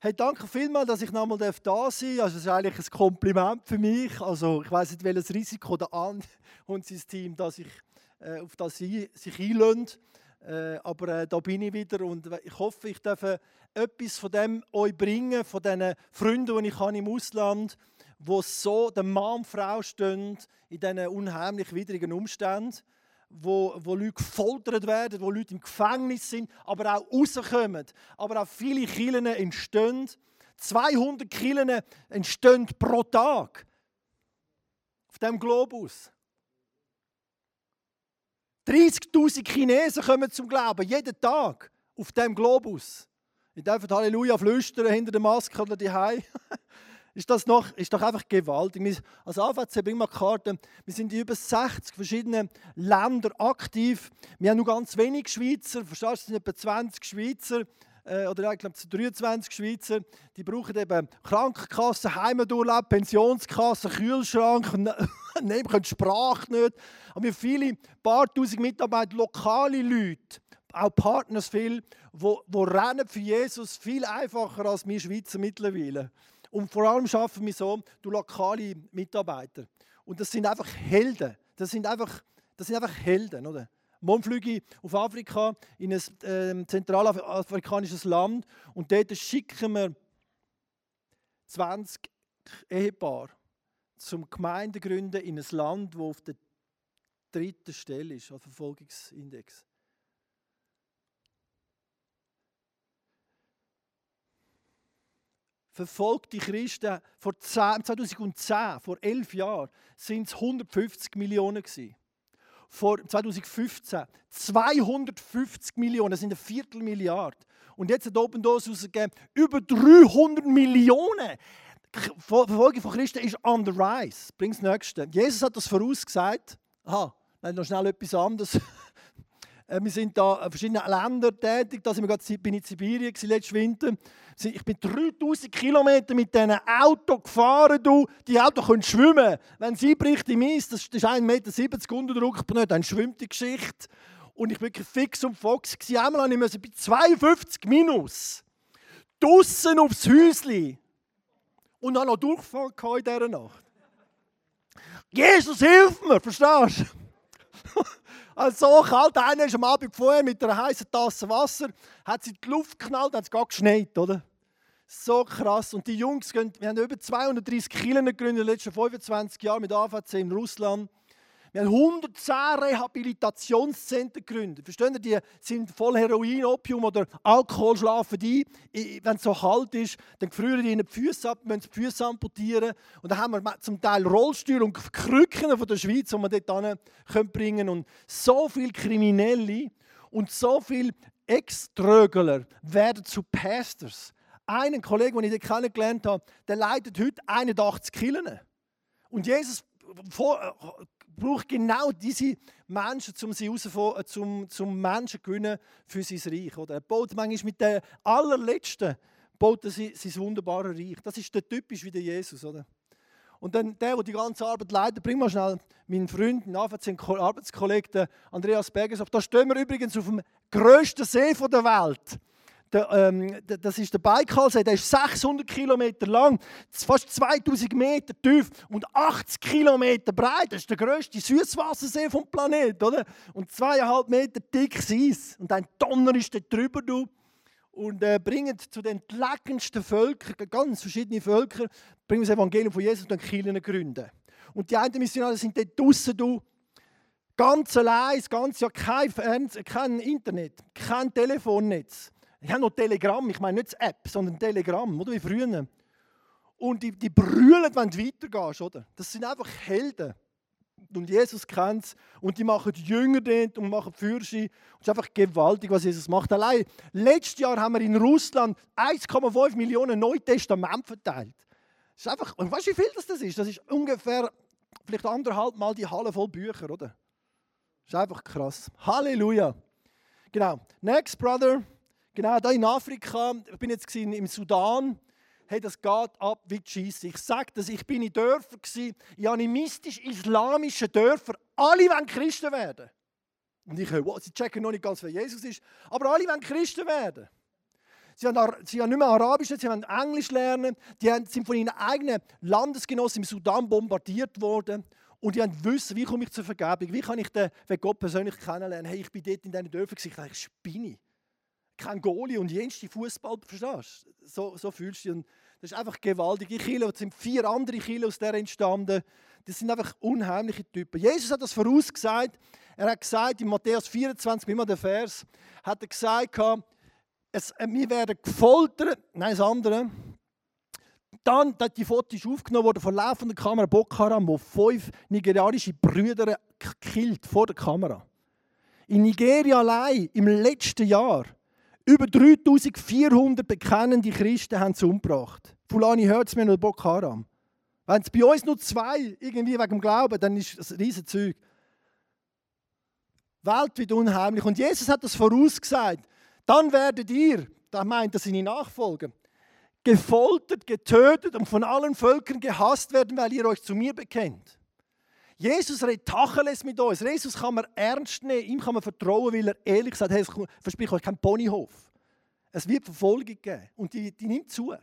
Hey, danke vielmals, dass ich nochmal da sein darf. Also, das ist eigentlich ein Kompliment für mich. Also, ich weiß nicht, welches Risiko der An und sein Team dass ich, äh, auf das sie sich einlösen. Äh, aber äh, da bin ich wieder und ich hoffe, ich darf etwas von dem euch bringen, von diesen Freunden, die ich habe im Ausland wo so der Mann und Frau stehen in diesen unheimlich widrigen Umständen wo, wo Leute gefoltert werden, wo Leute im Gefängnis sind, aber auch rauskommen. Aber auch viele Killen entstehen. 200 Killen entstehen pro Tag auf dem Globus. 30.000 Chinesen kommen zum Glauben, jeden Tag auf dem Globus. Ich darf Halleluja flüstern hinter der Maske oder die ist das noch, ist doch einfach gewaltig. Als AVC bringen wir Karten. Wir sind in über 60 verschiedenen Ländern aktiv. Wir haben nur ganz wenig Schweizer. Verstehst du, es sind etwa 20 Schweizer äh, oder ich glaube 23 Schweizer. Die brauchen eben Krankenkassen, Heimaturlaub, Pensionskassen, Kühlschrank. Nein, können die Sprache nicht. Aber wir haben viele, paar tausend Mitarbeiter, lokale Leute auch Partners viel, wo, wo rennen für Jesus viel einfacher als wir Schweizer mittlerweile. Und vor allem schaffen wir so durch lokale Mitarbeiter. Und das sind einfach Helden. Das sind einfach, das sind einfach Helden, oder? Morgen fliege ich auf Afrika, in ein äh, zentralafrikanisches Land und dort schicken wir 20 Ehepaare zum Gemeindegründen in ein Land, das auf der dritten Stelle ist, auf Verfolgungsindex. Verfolgte Christen vor 2010, vor elf Jahren, sind es 150 Millionen gewesen. Vor 2015 250 Millionen, das sind eine Viertelmilliarde. Und jetzt hat Open Doors rausgegeben, über 300 Millionen. Die Verfolgung von Christen ist on the rise. Bring das Nächste. Jesus hat das vorausgesagt. Aha, nein, noch schnell etwas anderes. Äh, wir sind da in verschiedenen Ländern tätig. Da sind wir gerade, bin ich in Sibirien letzten Winter. Ich bin 3000 Kilometer mit diesen Auto gefahren. Du. Die Autos können schwimmen. Wenn sie bricht im Eis, das ist 1,70 Meter Unterdruck, dann schwimmt die Geschichte. Und ich war wirklich fix und fox. Einmal musste ich bei 52 Minus draussen aufs Häuschen und habe noch Durchfall in dieser Nacht. Jesus, hilf mir, verstehst du? Also so kalt, einer ist am Abend vorher mit einer heißen Tasse Wasser, hat sie in die Luft geknallt, hat es gar geschneit, oder? So krass. Und die Jungs, gehen, wir haben über 230 Kilometer gegründet in den letzten 25 Jahren mit AVC in Russland. Wir haben 110 Rehabilitationszentren gegründet. Verstehen Sie, die sind voll Heroin, Opium oder Alkohol, schlafen die. Wenn es so kalt ist, dann frieren die ihnen die Füße ab, müssen die Füße amputieren. Und dann haben wir zum Teil Rollstühle und Krücken von der Schweiz, die wir dort bringen Und so viele Kriminelle und so viele Ex-Trögler werden zu Pastors. Einen Kollegen, den ich kennengelernt habe, der leitet heute 81 Killen. Und Jesus braucht genau diese Menschen, um sie äh, zum, zum Menschen gewinnen für sein Reich. Oder? Er baut manchmal mit den allerletzten baut er sein, wunderbares Reich. Das ist der typisch wie der Jesus. Oder? Und dann der, der die ganze Arbeit leitet, bring mal schnell meinen Freund, einen Arbeitskollegen Andreas Berges auf. Da stehen wir übrigens auf dem grössten See der Welt. Der, ähm, das ist der Baikalsee, der ist 600 Kilometer lang, fast 2000 Meter tief und 80 Kilometer breit. Das ist der größte Süßwassersee vom Planeten, oder? Und zweieinhalb Meter dickes Eis. Und ein Donner ist da drüber, du. Und äh, bringen zu den entlegensten Völkern, ganz verschiedene Völker, bringen das Evangelium von Jesus und dann Kirchen gründen. Und die einen Missionare sind dort draußen, du, ganz allein, das ganze Jahr kein, Fernsehen, kein Internet, kein Telefonnetz. Ich habe noch Telegramm, ich meine nicht das App, sondern Telegramm, oder wie früher. Und die, die brüllen, wenn du weitergehst, oder? Das sind einfach Helden. Und Jesus kennt es. Und die machen die Jünger dort und machen Fürsche. Und es ist einfach gewaltig, was Jesus macht. Allein letztes Jahr haben wir in Russland 1,5 Millionen Neue Testament verteilt. Das ist einfach, und weißt du, wie viel das, das ist? Das ist ungefähr vielleicht anderthalb Mal die Halle voll Bücher, oder? Das ist einfach krass. Halleluja. Genau. Next, Brother. Genau, da in Afrika, ich bin jetzt im Sudan, hey, das geht ab wie Scheiße. Ich sage das, ich bin in Dörfern, in animistisch-islamischen Dörfern. Alle wollen Christen werden. Und ich höre, wow, sie checken noch nicht ganz, wer Jesus ist, aber alle wollen Christen werden. Sie haben, sie haben nicht mehr Arabisch, sie haben Englisch lernen. Die sind von ihren eigenen Landesgenossen im Sudan bombardiert worden. Und die haben wissen, wie komme ich zur Vergebung? Wie kann ich den, Gott persönlich kennenlernen? Hey, ich bin dort in diesen Dörfern, ich dachte, ich spinne. Kein Goalie und jenste Fußball, verstehst du? So, so fühlst du dich. Und das ist einfach gewaltig. Die Kirche, es sind vier andere Kirchen aus der entstanden. Das sind einfach unheimliche Typen. Jesus hat das vorausgesagt. Er hat gesagt, in Matthäus 24, immer der Vers, hat er gesagt, es, äh, wir werden gefoltert. Nein, das andere. Dann, die Foto ist aufgenommen worden von laufender Kamera Boko Haram, wo fünf nigerianische Brüder gekillt vor der Kamera. In Nigeria allein im letzten Jahr über 3400 bekennende Christen haben sie umgebracht. Fulani hört es mir noch Boko Haram. Wenn es bei uns nur zwei irgendwie wegen dem Glauben, dann ist das ein riesen Zeug. Weltweit unheimlich. Und Jesus hat das vorausgesagt. Dann werdet ihr, da meint er seine Nachfolger, gefoltert, getötet und von allen Völkern gehasst werden, weil ihr euch zu mir bekennt. Jesus redet Tacheles mit uns. Jesus kann man ernst nehmen, ihm kann man vertrauen, weil er ehrlich sagt, hey, ich euch keinen Ponyhof. Es wird Verfolgung geben und die, die nimmt zu.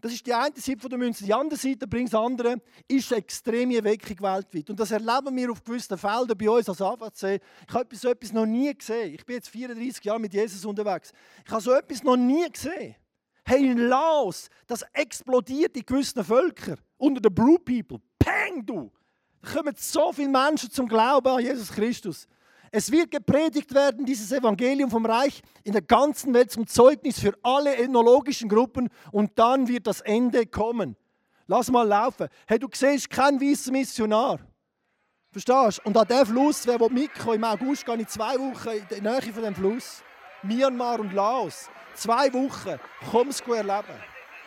Das ist die eine Seite der Münze. Die andere Seite, bringt das andere, ist eine extreme Erweckung weltweit. Und das erleben wir auf gewissen Feldern bei uns als AVC. Ich habe so etwas noch nie gesehen. Ich bin jetzt 34 Jahre mit Jesus unterwegs. Ich habe so etwas noch nie gesehen. Hey, in Laos, das explodiert in gewissen Völkern. Unter den Blue People. Peng, du! Kommen so viele Menschen zum Glauben an Jesus Christus. Es wird gepredigt werden, dieses Evangelium vom Reich in der ganzen Welt zum Zeugnis für alle ethnologischen Gruppen und dann wird das Ende kommen. Lass mal laufen. Hey, du siehst keinen weißen Missionar. Verstehst du? Und an diesem Fluss, wer mitkommen im August, gehe ich zwei Wochen in der Nähe von dem Fluss. Myanmar und Laos. Zwei Wochen. Komm es erleben.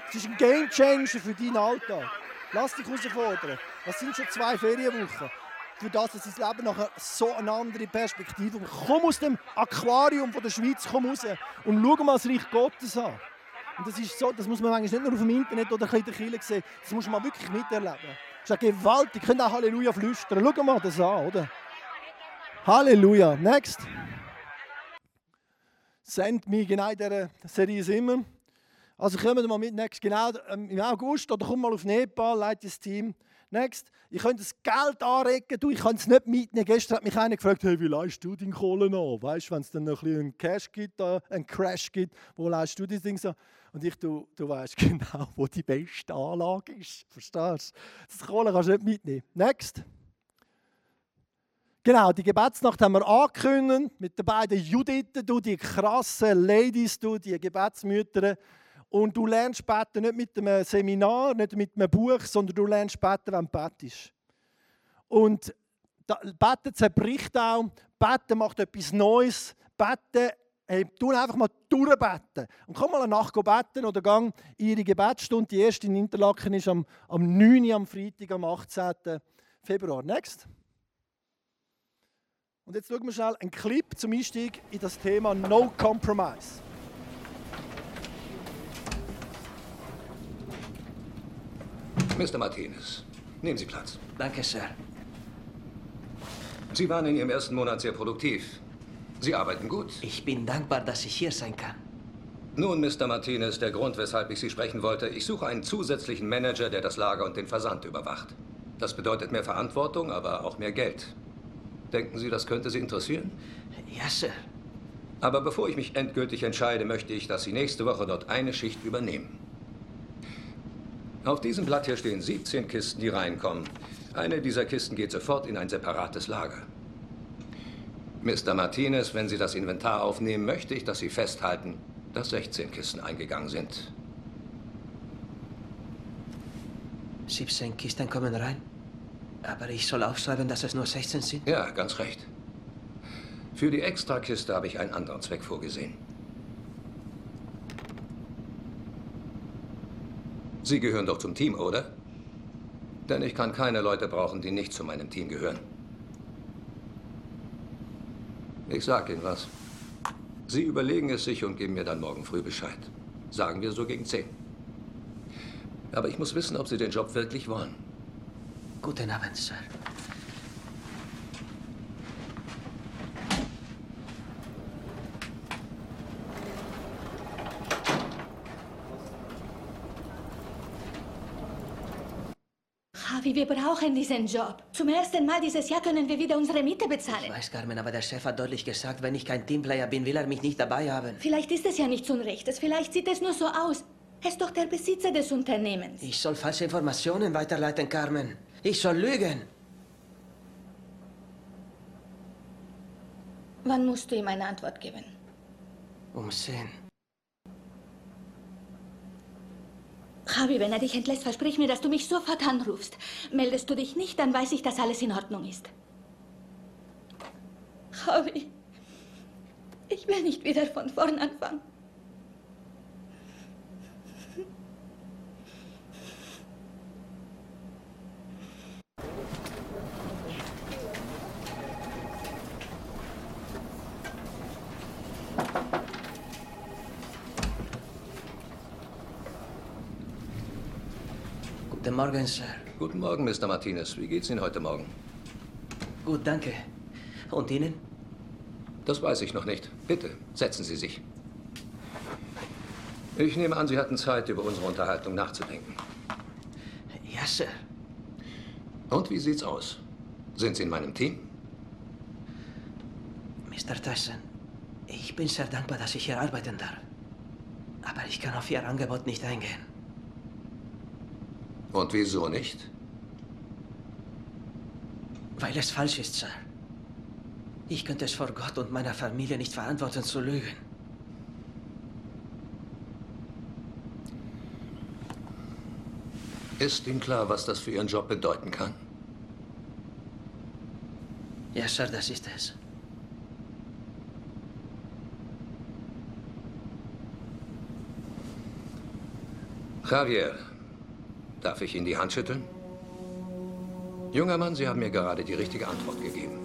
Es ist ein Game Changer für deinen Alltag. Lass dich herausfordern. Das sind schon zwei Ferienwochen. Für das, dass dein Leben nachher so eine andere Perspektive hat. Komm aus dem Aquarium von der Schweiz komm raus und schau mal das Reich Gottes an. Und das, ist so, das muss man manchmal nicht nur auf dem Internet oder in der Kirche sehen, das muss man wirklich miterleben. Das ist gewaltig. Ihr könnt auch Halleluja flüstern. Schau mal das an, oder? Halleluja. Next. Send me genau in dieser Serie immer. Also kommen mal mit next. Genau ähm, im August oder komm mal auf Nepal, leite das Team. Next. Ich könnte das Geld anregen, du, ich kann es nicht mitnehmen. Gestern hat mich einer gefragt, hey, wie leist du deinen Kohle an? Weißt du, wenn es dann noch ein bisschen Cash gibt, äh, einen Crash gibt, wo leist du das Ding so? Und ich, du, du weißt genau, wo die beste Anlage ist. Verstehst du? Das Kohle kannst du nicht mitnehmen. Next. Genau, die Gebetsnacht haben wir angekündigt mit den beiden Judithen, du, die krassen Ladies, du, die Gebetsmütter. Und du lernst beten nicht mit einem Seminar, nicht mit einem Buch, sondern du lernst beten, wenn du betest. Und Beten zerbricht auch. Beten macht etwas Neues. Beten, hey, tu einfach mal durchbeten. Und komm mal eine Nacht beten oder gang in ihre Gebetsstunde. Die erste in Interlaken ist am, am 9. am Freitag, am 18. Februar. Next. Und jetzt schauen wir schnell einen Clip zum Einstieg in das Thema No Compromise. Mr. Martinez, nehmen Sie Platz. Danke, Sir. Sie waren in Ihrem ersten Monat sehr produktiv. Sie arbeiten gut. Ich bin dankbar, dass ich hier sein kann. Nun, Mr. Martinez, der Grund, weshalb ich Sie sprechen wollte, ich suche einen zusätzlichen Manager, der das Lager und den Versand überwacht. Das bedeutet mehr Verantwortung, aber auch mehr Geld. Denken Sie, das könnte Sie interessieren? Ja, Sir. Aber bevor ich mich endgültig entscheide, möchte ich, dass Sie nächste Woche dort eine Schicht übernehmen. Auf diesem Blatt hier stehen 17 Kisten, die reinkommen. Eine dieser Kisten geht sofort in ein separates Lager. Mr. Martinez, wenn Sie das Inventar aufnehmen, möchte ich, dass Sie festhalten, dass 16 Kisten eingegangen sind. 17 Kisten kommen rein? Aber ich soll aufschreiben, dass es nur 16 sind? Ja, ganz recht. Für die Extrakiste habe ich einen anderen Zweck vorgesehen. Sie gehören doch zum Team, oder? Denn ich kann keine Leute brauchen, die nicht zu meinem Team gehören. Ich sag Ihnen was. Sie überlegen es sich und geben mir dann morgen früh Bescheid. Sagen wir so gegen 10. Aber ich muss wissen, ob Sie den Job wirklich wollen. Guten Abend, Sir. Wir brauchen diesen Job. Zum ersten Mal dieses Jahr können wir wieder unsere Miete Ich bezahlen. weiß, Carmen, aber der Chef hat deutlich gesagt, wenn ich kein Teamplayer bin, will er mich nicht dabei haben. Vielleicht ist es ja nichts Unrechtes, vielleicht sieht es nur so aus. Er ist doch der Besitzer des Unternehmens. Ich soll falsche Informationen weiterleiten, Carmen. Ich soll lügen. Wann musst du ihm eine Antwort geben? Um zehn. Javi, wenn er dich entlässt, versprich mir, dass du mich sofort anrufst. Meldest du dich nicht, dann weiß ich, dass alles in Ordnung ist. Javi, ich will nicht wieder von vorn anfangen. Guten Morgen, Sir. Guten Morgen, Mr. Martinez. Wie geht's Ihnen heute Morgen? Gut, danke. Und Ihnen? Das weiß ich noch nicht. Bitte, setzen Sie sich. Ich nehme an, Sie hatten Zeit, über unsere Unterhaltung nachzudenken. Ja, Sir. Und wie sieht's aus? Sind Sie in meinem Team? Mr. Tyson, ich bin sehr dankbar, dass ich hier arbeiten darf. Aber ich kann auf Ihr Angebot nicht eingehen. Und wieso nicht? Weil es falsch ist, Sir. Ich könnte es vor Gott und meiner Familie nicht verantworten zu lügen. Ist Ihnen klar, was das für Ihren Job bedeuten kann? Ja, Sir, das ist es. Javier, darf ich Ihnen die Hand schütteln? Junger Mann, Sie haben mir gerade die richtige Antwort gegeben.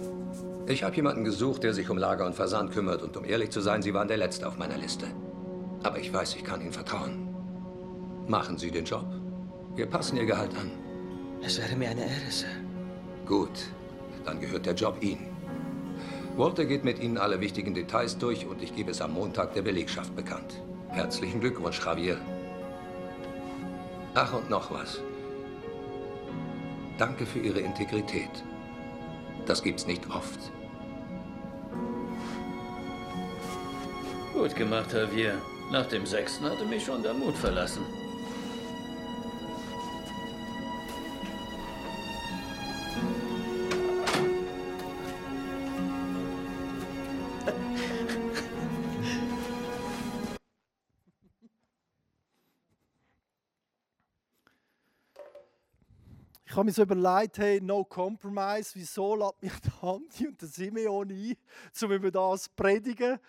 Ich habe jemanden gesucht, der sich um Lager und Versand kümmert und um ehrlich zu sein, Sie waren der Letzte auf meiner Liste. Aber ich weiß, ich kann Ihnen vertrauen. Machen Sie den Job. Wir passen Ihr Gehalt an. Es wäre mir eine Ehre, Sir. Gut, dann gehört der Job Ihnen. Walter geht mit Ihnen alle wichtigen Details durch und ich gebe es am Montag der Belegschaft bekannt. Herzlichen Glückwunsch, Javier. Ach, und noch was. Danke für Ihre Integrität. Das gibt's nicht oft. Gut gemacht, Javier. Nach dem sechsten hatte mich schon der Mut verlassen. Habe mir so überlegt, hey, no compromise, wieso lädt mich der Andi und der Simeon ein, um über das zu predigen?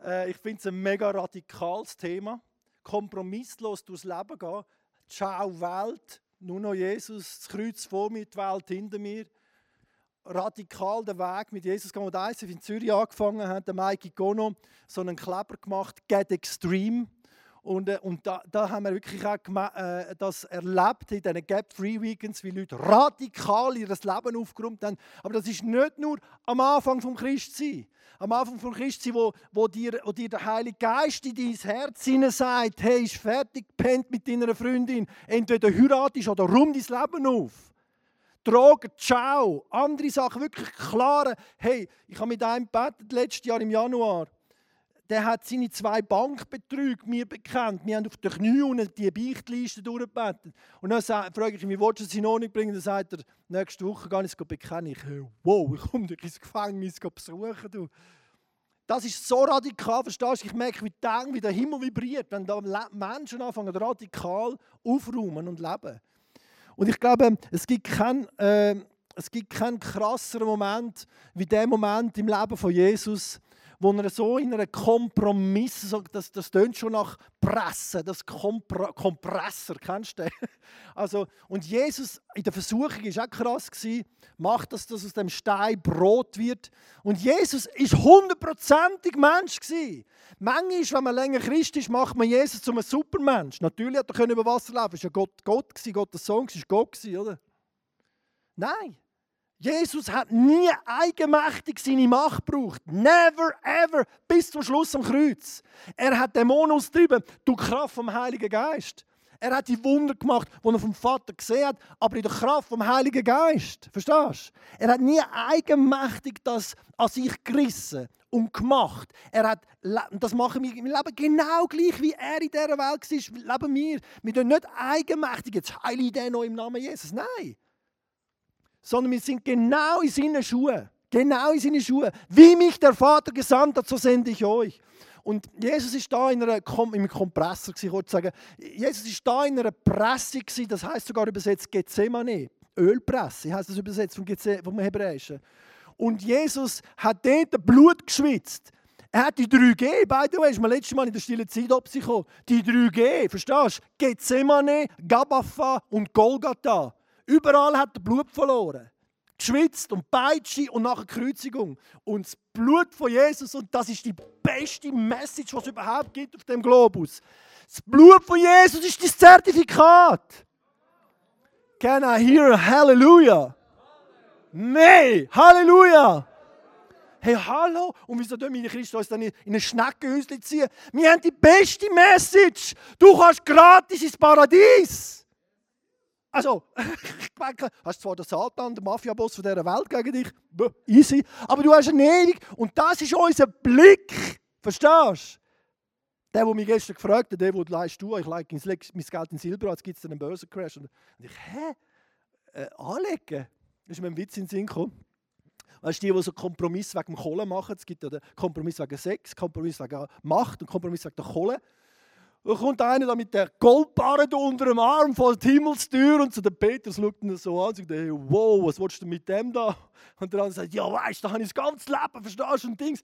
Äh, ich finde es ein mega radikales Thema. Kompromisslos durchs Leben gehen. Ciao Welt, nur noch Jesus, das Kreuz vor mir, die Welt hinter mir. Radikal den Weg mit Jesus gehen. Und eins, in Zürich angefangen hat, der Mikey Gono, so einen Kleber gemacht, Get Extreme. Und, äh, und da, da haben wir wirklich auch äh, das erlebt in diesen Gap Free Weekends, wie Leute radikal ihr Leben aufgeräumt haben. Aber das ist nicht nur am Anfang vom Christsein. Am Anfang vom Christsein, wo, wo, dir, wo dir der Heilige Geist in dein Herz hinein sagt, hey, ist fertig, pennt mit deiner Freundin. Entweder heiratest oder rum dein Leben auf. Drogen, ciao. Andere Sachen, wirklich klare. Hey, ich habe mit einem gebetet, letztes Jahr im Januar der hat seine zwei Bankbetrüge mir bekannt. Wir haben auf den Knien unten die Beichtliste durchgebetet. Und dann frage ich ihn, wie willst du es in Ordnung bringen? Dann sagt er, nächste Woche gehe ich es bekennen. Ich, äh, wow, ich komme dich ins Gefängnis besuchen. Du. Das ist so radikal, verstehst du? Ich merke, wie, der, wie der Himmel vibriert, wenn da Menschen anfangen, radikal aufräumen und leben. Und ich glaube, es gibt keinen äh, es gibt keinen krasseren Moment wie der Moment im Leben von Jesus, wo er so in einem Kompromiss, das, das tönt schon nach Pressen, das Kompr Kompressor, kennst du den? Also, und Jesus in der Versuchung war auch krass, gewesen, macht das, aus dem Stein Brot wird. Und Jesus ist hundertprozentig Mensch. Gewesen. Manchmal, wenn man länger Christ ist, macht man Jesus zum einem Supermensch. Natürlich hat er über Wasser laufen, war ja Gott, Gott gewesen, Gottes Sohn, war Gott, gewesen, oder? Nein. Jesus hat nie eigenmächtig seine Macht gebraucht. Never, ever. Bis zum Schluss am Kreuz. Er hat Dämonen austrieben durch Kraft vom Heiligen Geist. Er hat die Wunder gemacht, die er vom Vater gesehen hat, aber in der Kraft vom Heiligen Geist. Verstehst du? Er hat nie eigenmächtig das an sich gerissen und gemacht. Er hat, das machen wir im Leben genau gleich, wie er in dieser Welt war, leben wir. Wir tun nicht eigenmächtig, jetzt heile ich den noch im Namen Jesus. Nein. Sondern wir sind genau in seinen Schuhen. Genau in seinen Schuhen. Wie mich der Vater gesandt hat, so sende ich euch. Und Jesus ist da in einer Kom im Kompressor, wollte sagen. Jesus ist da in einer Presse, das heißt sogar übersetzt Gethsemane. Ölpresse, heißt das übersetzt vom, vom Hebräischen. Und Jesus hat dort Blut geschwitzt. Er hat die 3G, by the way, ist mir letztes Mal in der stillen Zeit gekommen. Die 3G, verstehst du? Gethsemane, Gabafa und Golgatha. Überall hat er Blut verloren geschwitzt und Peitsche und nachher Kreuzigung. Und das Blut von Jesus, und das ist die beste Message, die es überhaupt gibt auf dem Globus. Das Blut von Jesus ist das Zertifikat. Can I hear a Halleluja? Nein, Halleluja! Hey, hallo! Und wieso tun meine Christen uns dann in ein Schneckenhäuschen ziehen? Wir haben die beste Message! Du kannst gratis ins Paradies! Also, hast zwar den Satan, den Mafiaboss von dieser Welt gegen dich, easy, aber du hast eine ewig. Und das ist unser Blick. Verstehst du? Der, der mich gestern gefragt hat, der, der leist du, ich lege mein Geld in Silber, jetzt gibt es einen Börsencrash. Und ich, hä? Äh, anlegen? Das ist mir ein Witz in den Sinn gekommen. Weißt du, die, die so Kompromiss wegen dem Kohle machen, es gibt ja den Kompromiss wegen Sex, Kompromiss wegen Macht und Kompromiss wegen der Kohle. Da kommt einer da mit der Goldbarre unter dem Arm vor die Himmelstür und zu dem Petrus schaut ihn so an und sagt, hey, wow, was willst du mit dem da? Und der andere sagt, ja weißt da habe ich das ganze Leben, verstehst du, und Dings.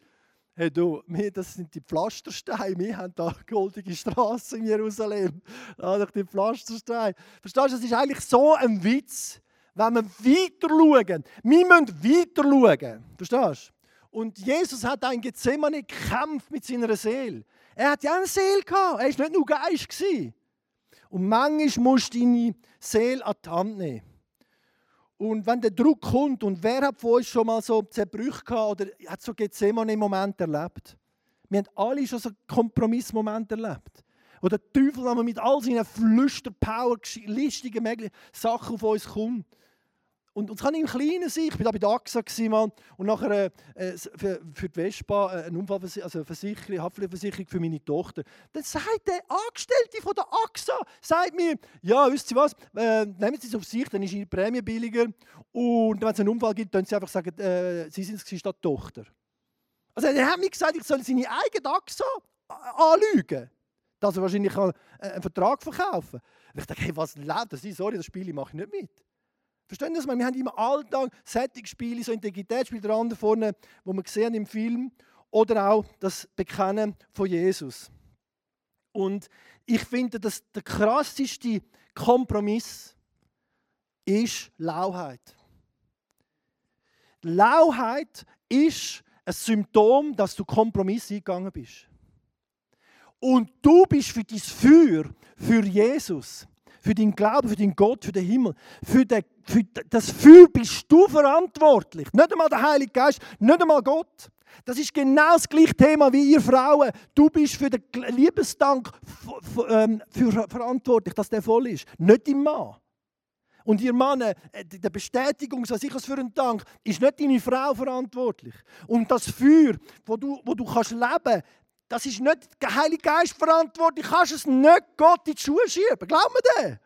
Hey du, wir, das sind die Pflastersteine, wir haben da goldige Straßen in Jerusalem. Da doch die Pflastersteine. Verstehst du, das ist eigentlich so ein Witz, wenn wir weiter schauen. Wir müssen weiter schauen. Verstehst du? Und Jesus hat ein Gethsemane gekämpft mit seiner Seele. Er hat ja eine Seele gehabt. Er war nicht nur Geist. Und manchmal musst du deine Seele an die Hand nehmen. Und wenn der Druck kommt, und wer hat von uns schon mal so Zerbrüche gehabt oder hat so Gethsemane-Moment erlebt? Wir haben alle schon so Kompromissmomente erlebt. Wo der Teufel mit all seinen Flüsterpower, listigen Sachen auf uns kommt. Und, und das kann im Kleinen sein. Ich war da bei der AXA mal, und nachher äh, für, für die Vespa äh, eine Unfallversicherung, also Versicherung, Haftpflichtversicherung für meine Tochter. Dann sagt der Angestellte von der AXA, sagt mir, ja, wisst ihr was, äh, nehmen Sie es auf sich, dann ist Ihre Prämie billiger. Und wenn es einen Unfall gibt, dann Sie einfach sagen, äh, Sie sind es statt Tochter. Also er hat mir gesagt, ich soll seine eigene AXA anlügen. Dass er wahrscheinlich äh, einen Vertrag verkaufen kann. ich dachte, hey, was lebt das? Sorry, das Spiel mache ich nicht mit. Verstehen Sie das? Wir haben im Alltag Sättigspiele, so Integritätsspiele, der andere vorne, wo wir sehen im Film, oder auch das Bekennen von Jesus. Und ich finde, dass der krasseste Kompromiss ist Lauheit. Lauheit ist ein Symptom, dass du Kompromiss eingegangen bist. Und du bist für dein Feuer, für Jesus, für deinen Glauben, für deinen Gott, für den Himmel, für, den, für das Feuer bist du verantwortlich. Nicht einmal der Heilige Geist, nicht einmal Gott. Das ist genau das gleiche Thema wie ihr Frauen. Du bist für den Liebesdank ähm, für verantwortlich, dass der voll ist. Nicht dein Mann. Und ihr Mann, äh, der Bestätigung, was ich für einen Dank, ist nicht deine Frau verantwortlich. Und das Feuer, wo du, wo du kannst leben das ist nicht der Heilige Geist verantwortlich. Du kannst es nicht Gott in die Schuhe schieben. Glaub mir das?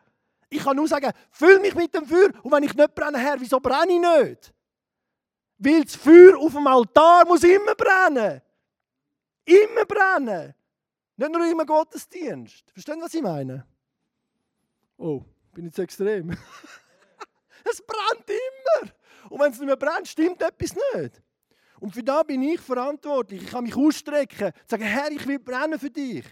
Ich kann nur sagen, füll mich mit dem Feuer. Und wenn ich nicht brenne, Herr, wieso brenne ich nicht? Weil das Feuer auf dem Altar muss immer brennen. Immer brennen. Nicht nur im Gottesdienst. Verstehen, was ich meine? Oh, bin ich zu extrem. es brennt immer. Und wenn es nicht mehr brennt, stimmt etwas nicht. Und für das bin ich verantwortlich. Ich kann mich ausstrecken, sagen, Herr, ich will brennen für dich.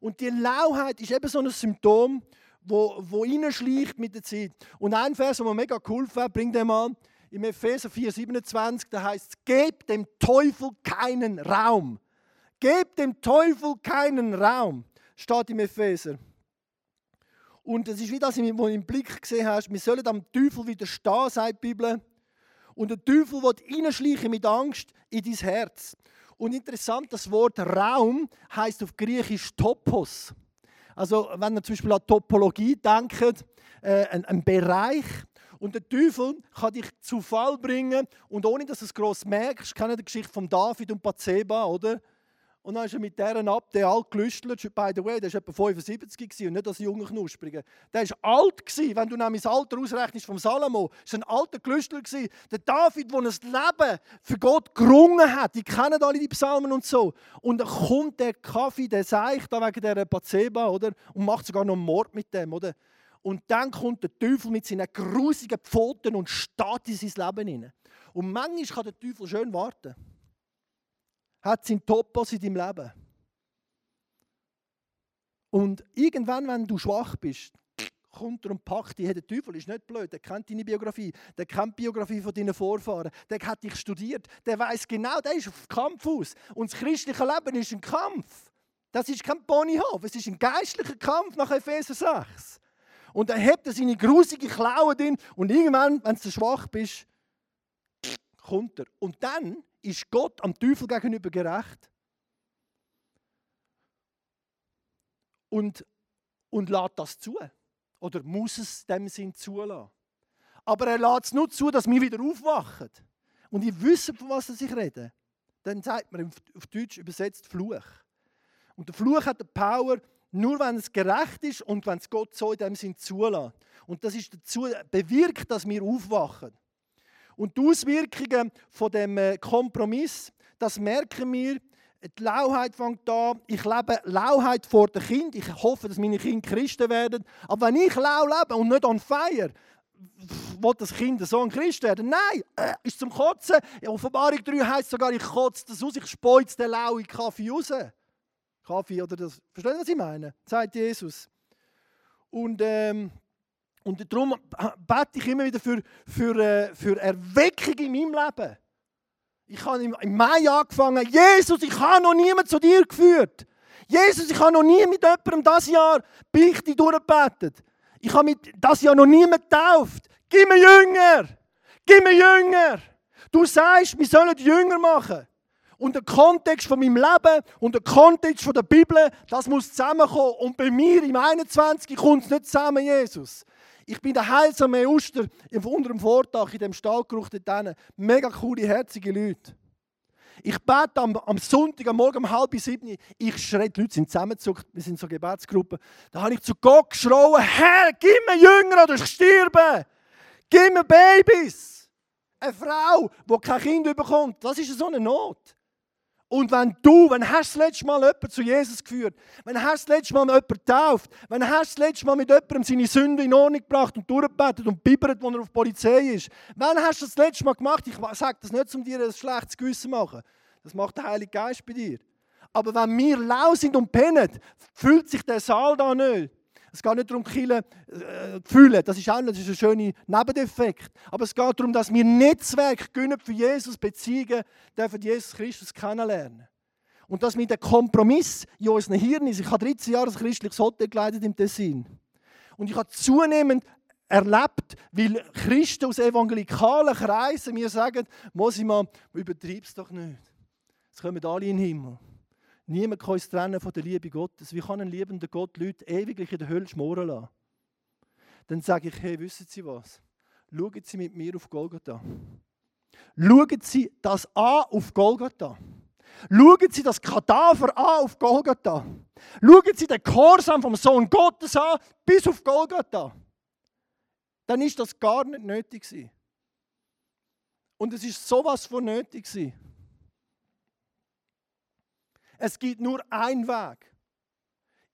Und die Lauheit ist eben so ein Symptom, wo, wo reinschleicht mit der Zeit. Und ein Vers, der mir mega geholfen hat, bringt den mal im Epheser 4,27, da heißt es, gebt dem Teufel keinen Raum. Gebt dem Teufel keinen Raum, steht im Epheser. Und das ist wie das, was du im Blick gesehen hast. Wir sollen am Teufel widerstehen, sagt die Bibel. Und der Teufel wird reinschleichen mit Angst in dein Herz. Und interessant, das Wort Raum heißt auf Griechisch Topos. Also wenn ihr zum Beispiel an Topologie denkt, äh, ein, ein Bereich, und der Teufel kann dich zu Fall bringen und ohne dass du es gross merkst, kennt ihr die Geschichte von David und Bathseba, oder? Und dann ist er mit deren ab, der alt gelüstelt, by the way, der war etwa 75 und nicht als junger Knusprige. Der war alt, gewesen, wenn du nämlich das Alter ausrechnest vom Salomo. Das war ein alter Gelüstler. Der David, der ein Leben für Gott gerungen hat, die kennen alle die Psalmen und so. Und dann kommt der Kaffee, der Seich da wegen dieser Bathseba, oder? Und macht sogar noch einen Mord mit dem, oder? Und dann kommt der Teufel mit seinen grusigen Pfoten und starrt in sein Leben hinein. Und manchmal kann der Teufel schön warten hat seinen Topos in deinem Leben. Und irgendwann, wenn du schwach bist, kommt er und packt dich. Der Teufel ist nicht blöd, der kennt deine Biografie, der kennt die Biografie von deinen Vorfahren, der hat dich studiert, der weiß genau, der ist auf Kampf aus. Und das christliche Leben ist ein Kampf. Das ist kein Ponyhof, es ist ein geistlicher Kampf nach Epheser 6. Und er hebt seine grusige Klauen drin und irgendwann, wenn du schwach bist, kommt er. Und dann ist Gott am Teufel gegenüber gerecht und, und lässt das zu. Oder muss es dem Sinn zulassen. Aber er lässt es nur zu, dass wir wieder aufwachen. Und ich wisse, von was ich rede. Dann sagt man auf Deutsch übersetzt Fluch. Und der Fluch hat die Power, nur wenn es gerecht ist und wenn es Gott so in dem Sinn zulässt. Und das ist dazu bewirkt, dass wir aufwachen. Und die Auswirkungen von dem äh, Kompromiss, das merken wir. Die Lauheit fängt an. Ich lebe Lauheit vor den Kind. Ich hoffe, dass meine Kinder Christen werden. Aber wenn ich lau lebe und nicht on fire, will das Kind so ein Christ werden? Nein, äh, ist zum Kotzen. In Offenbarung 3 heißt sogar, ich kotze das aus, ich speuze den lauen Kaffee raus. Kaffee oder das. Versteht ihr, was ich meine? Sagt Jesus. Und ähm, und darum bete ich immer wieder für, für, äh, für Erweckung in meinem Leben. Ich habe im Mai angefangen, Jesus, ich habe noch niemand zu dir geführt. Jesus, ich habe noch nie mit jemandem das Jahr Beichte durchgebetet. Ich habe mit das Jahr noch niemand getauft. Gib mir Jünger! Gib mir Jünger! Du sagst, wir sollen Jünger machen. Und der Kontext von meinem Leben und der Kontext von der Bibel, das muss zusammenkommen. Und bei mir im 21 kommt es nicht zusammen, Jesus. Ich bin der heilsame Oster unter dem Vortag in dem Stallgeruch dort Mega coole, herzige Leute. Ich bete am, am Sonntag, am Morgen um halb sieben. Ich schreie, die Leute sind zusammengezuckt, wir sind so Gebetsgruppen. Da habe ich zu Gott geschrien, Herr, gib mir Jünger oder ich sterbe. Gib mir Babys. Eine Frau, die kein Kind bekommt, das ist so eine Not. Und wenn du, wenn hast du das letzte Mal jemanden zu Jesus geführt, wenn hast du das letzte Mal jemanden getauft, wenn hast du das letzte Mal mit jemandem seine Sünde in Ordnung gebracht und durchgebetet und bibbert, wo er auf die Polizei ist, wenn hast du das letzte Mal gemacht? Ich sage das nicht, um dir ein schlechtes Gewissen zu machen. Das macht der Heilige Geist bei dir. Aber wenn wir lau sind und pennen, fühlt sich der Saal da nicht. Es geht nicht darum, Kille äh, fühlen. Das ist auch das ist ein schöner Nebendeffekt. Aber es geht darum, dass wir Netzwerk gönnen für Jesus Beziehungen, dürfen Jesus Christus kennenlernen. Und das mit dem Kompromiss in unseren Hirn ist. Ich habe 13 Jahre ein christliches Hotel geleitet im Tessin. Und ich habe zunehmend erlebt, weil Christen aus evangelikalen Kreisen mir sagen, Mosima, übertreib es doch nicht. Es kommen alle in den Himmel. Niemand kann uns trennen von der Liebe Gottes. Wie kann ein liebender Gott Leute ewiglich in der Hölle schmoren lassen? Dann sage ich, hey, wissen Sie was? Schauen Sie mit mir auf Golgatha. Schauen Sie das an auf Golgatha. Schauen Sie das Kadaver an auf Golgatha. Schauen Sie den Korsam vom Sohn Gottes an bis auf Golgatha. Dann ist das gar nicht nötig. Und es ist sowas von nötig. Es gibt nur einen Weg.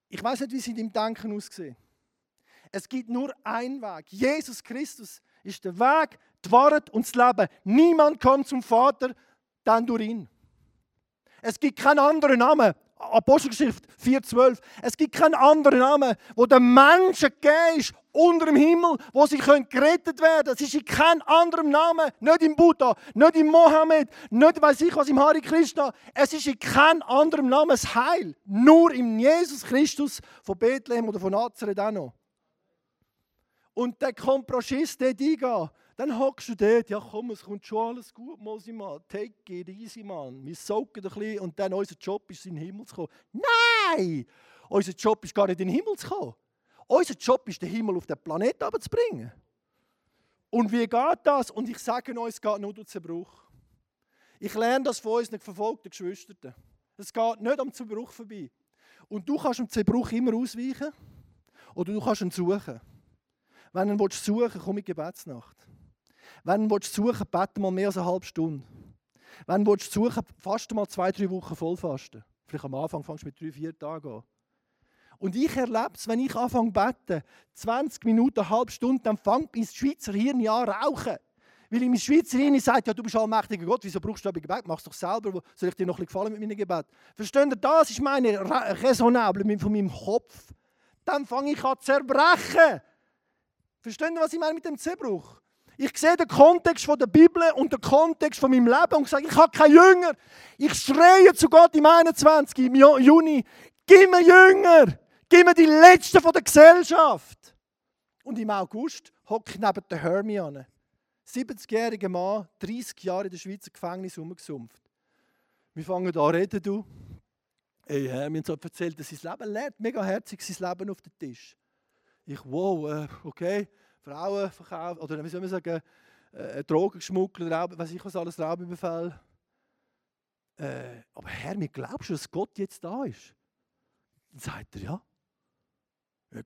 Ich weiß nicht, wie es in deinem Denken aussieht. Es gibt nur einen Weg. Jesus Christus ist der Weg, die Wahrheit und das Leben. Niemand kommt zum Vater, dann durch ihn. Es gibt keinen anderen Namen. Apostelgeschichte 4,12. Es gibt keinen anderen Namen, wo den Menschen gegeben ist, unter dem Himmel, wo sie können gerettet werden können. Es ist in keinem anderen Namen, nicht im Buddha, nicht im Mohammed, nicht weiß ich was im Hare Krishna. Es ist in keinem anderen Namen das Heil. Nur im Jesus Christus von Bethlehem oder von Nazareth auch noch. Und der Kompromiss dort eingehen, dann hockst du dort, ja komm, es kommt schon alles gut, Mosi mal, take it easy, man. Wir soaken ein bisschen und dann unser Job ist, in den Himmel zu kommen. Nein! Unser Job ist gar nicht in den Himmel zu kommen. Unser Job ist, den Himmel auf den Planeten zu bringen. Und wie geht das? Und ich sage euch, es geht nur durch Zerbruch. Ich lerne das von unseren verfolgten Geschwistern. Es geht nicht am Zerbruch vorbei. Und du kannst dem Zerbruch immer ausweichen oder du kannst ihn suchen. Wenn du ihn suchen willst, komm in die Gebetsnacht. Wenn du suchen bete mal mehr als eine halbe Stunde. Wenn du suchen faste mal zwei, drei Wochen vollfasten. Vielleicht am Anfang fangst du mit drei, vier Tagen an. Und ich erlebe es, wenn ich anfange zu beten, 20 Minuten, eine halbe Stunde, dann fängt mein Schweizer Hirn an rauchen. Weil mein Schweizer Hirn sagt, ja, du bist allmächtiger Gott, wieso brauchst du aber Gebet? Mach es doch selber, soll ich dir noch ein gefallen mit meinem Gebet? Versteht ihr, das ist meine Resonable von meinem Kopf. Dann fange ich an zu zerbrechen. Versteht ihr, was ich meine mit dem Zerbruch? Ich sehe den Kontext von der Bibel und den Kontext von meinem Leben und sage, ich habe keinen Jünger. Ich schreie zu Gott im 21. im Juni, gib mir Jünger. Gib mir die Letzten von der Gesellschaft. Und im August hocke ich neben der Hermione. 70-jähriger Mann, 30 Jahre in der Schweizer Gefängnis rumgesumpft. Wir fangen an reden, du. Hey, Hermione hat erzählt, dass sein Leben lebt, mega herzig sein Leben auf den Tisch. Ich, wow, äh, okay, Frauen verkaufen, oder wie soll man sagen, äh, Drogenschmuggler, Raub, weiß ich was alles, Raubüberfall. Äh, aber Herr, mir glaubst du, dass Gott jetzt da ist? Dann sagt er, ja.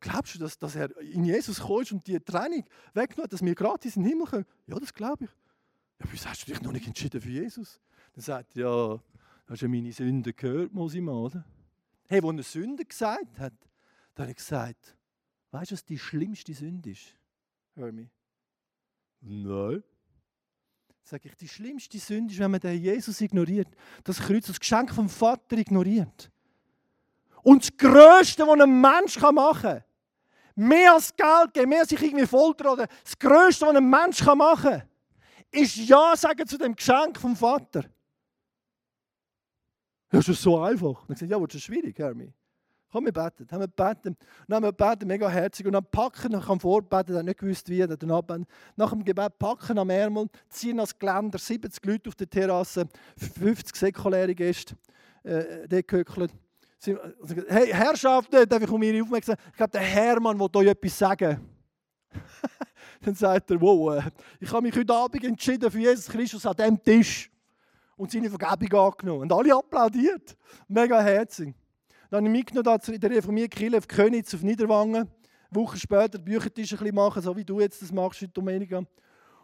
Glaubst du, dass, dass er in Jesus kommt und die Trennung weggenommen hat, dass wir gratis in den Himmel können? Ja, das glaube ich. Ja, wieso hast du dich noch nicht entschieden für Jesus? Dann sagt er, ja, hast du meine Sünde gehört, muss ich mal, oder? Hey, wo er Sünde gesagt hat, dann hat er gesagt, weißt du, was die schlimmste Sünde ist? Hör mich. Nein. Sag ich, die schlimmste Sünde ist, wenn man den Jesus ignoriert, das Kreuz, das Geschenk vom Vater ignoriert. Und das Größte, was ein Mensch machen kann, mehr als Geld geben, mehr als sich irgendwie foltern oder das Größte, was ein Mensch machen kann, ist Ja sagen zu dem Geschenk vom Vater. Das ist so einfach. Ich gesagt, ja, das ist schwierig, Hermi. Komm, wir beten. Dann haben wir gebeten. Dann haben wir gebeten, mega herzig. Und dann packen, ich kann vorbeten, dann nicht gewusst wie, dann abend. Nach dem Gebet packen am Ärmel, ziehen als Geländer, 70 Leute auf der Terrasse, 50 säkuläre Gäste, äh, dort gehöckelt. Hey, Herrschaften, darf ich um Ihre aufmerksam Ich glaube, der Hermann will euch etwas sagen. Dann sagt er, wow, äh, ich habe mich heute Abend entschieden für Jesus Christus an diesem Tisch und seine Vergebung angenommen. Und alle applaudiert. Mega herzig. Dann habe ich mitgenommen in der reformierten Kirche auf Königs auf Niederwangen. Wochen später Büchertisch ein bisschen machen, so wie du jetzt das machst in Domenica.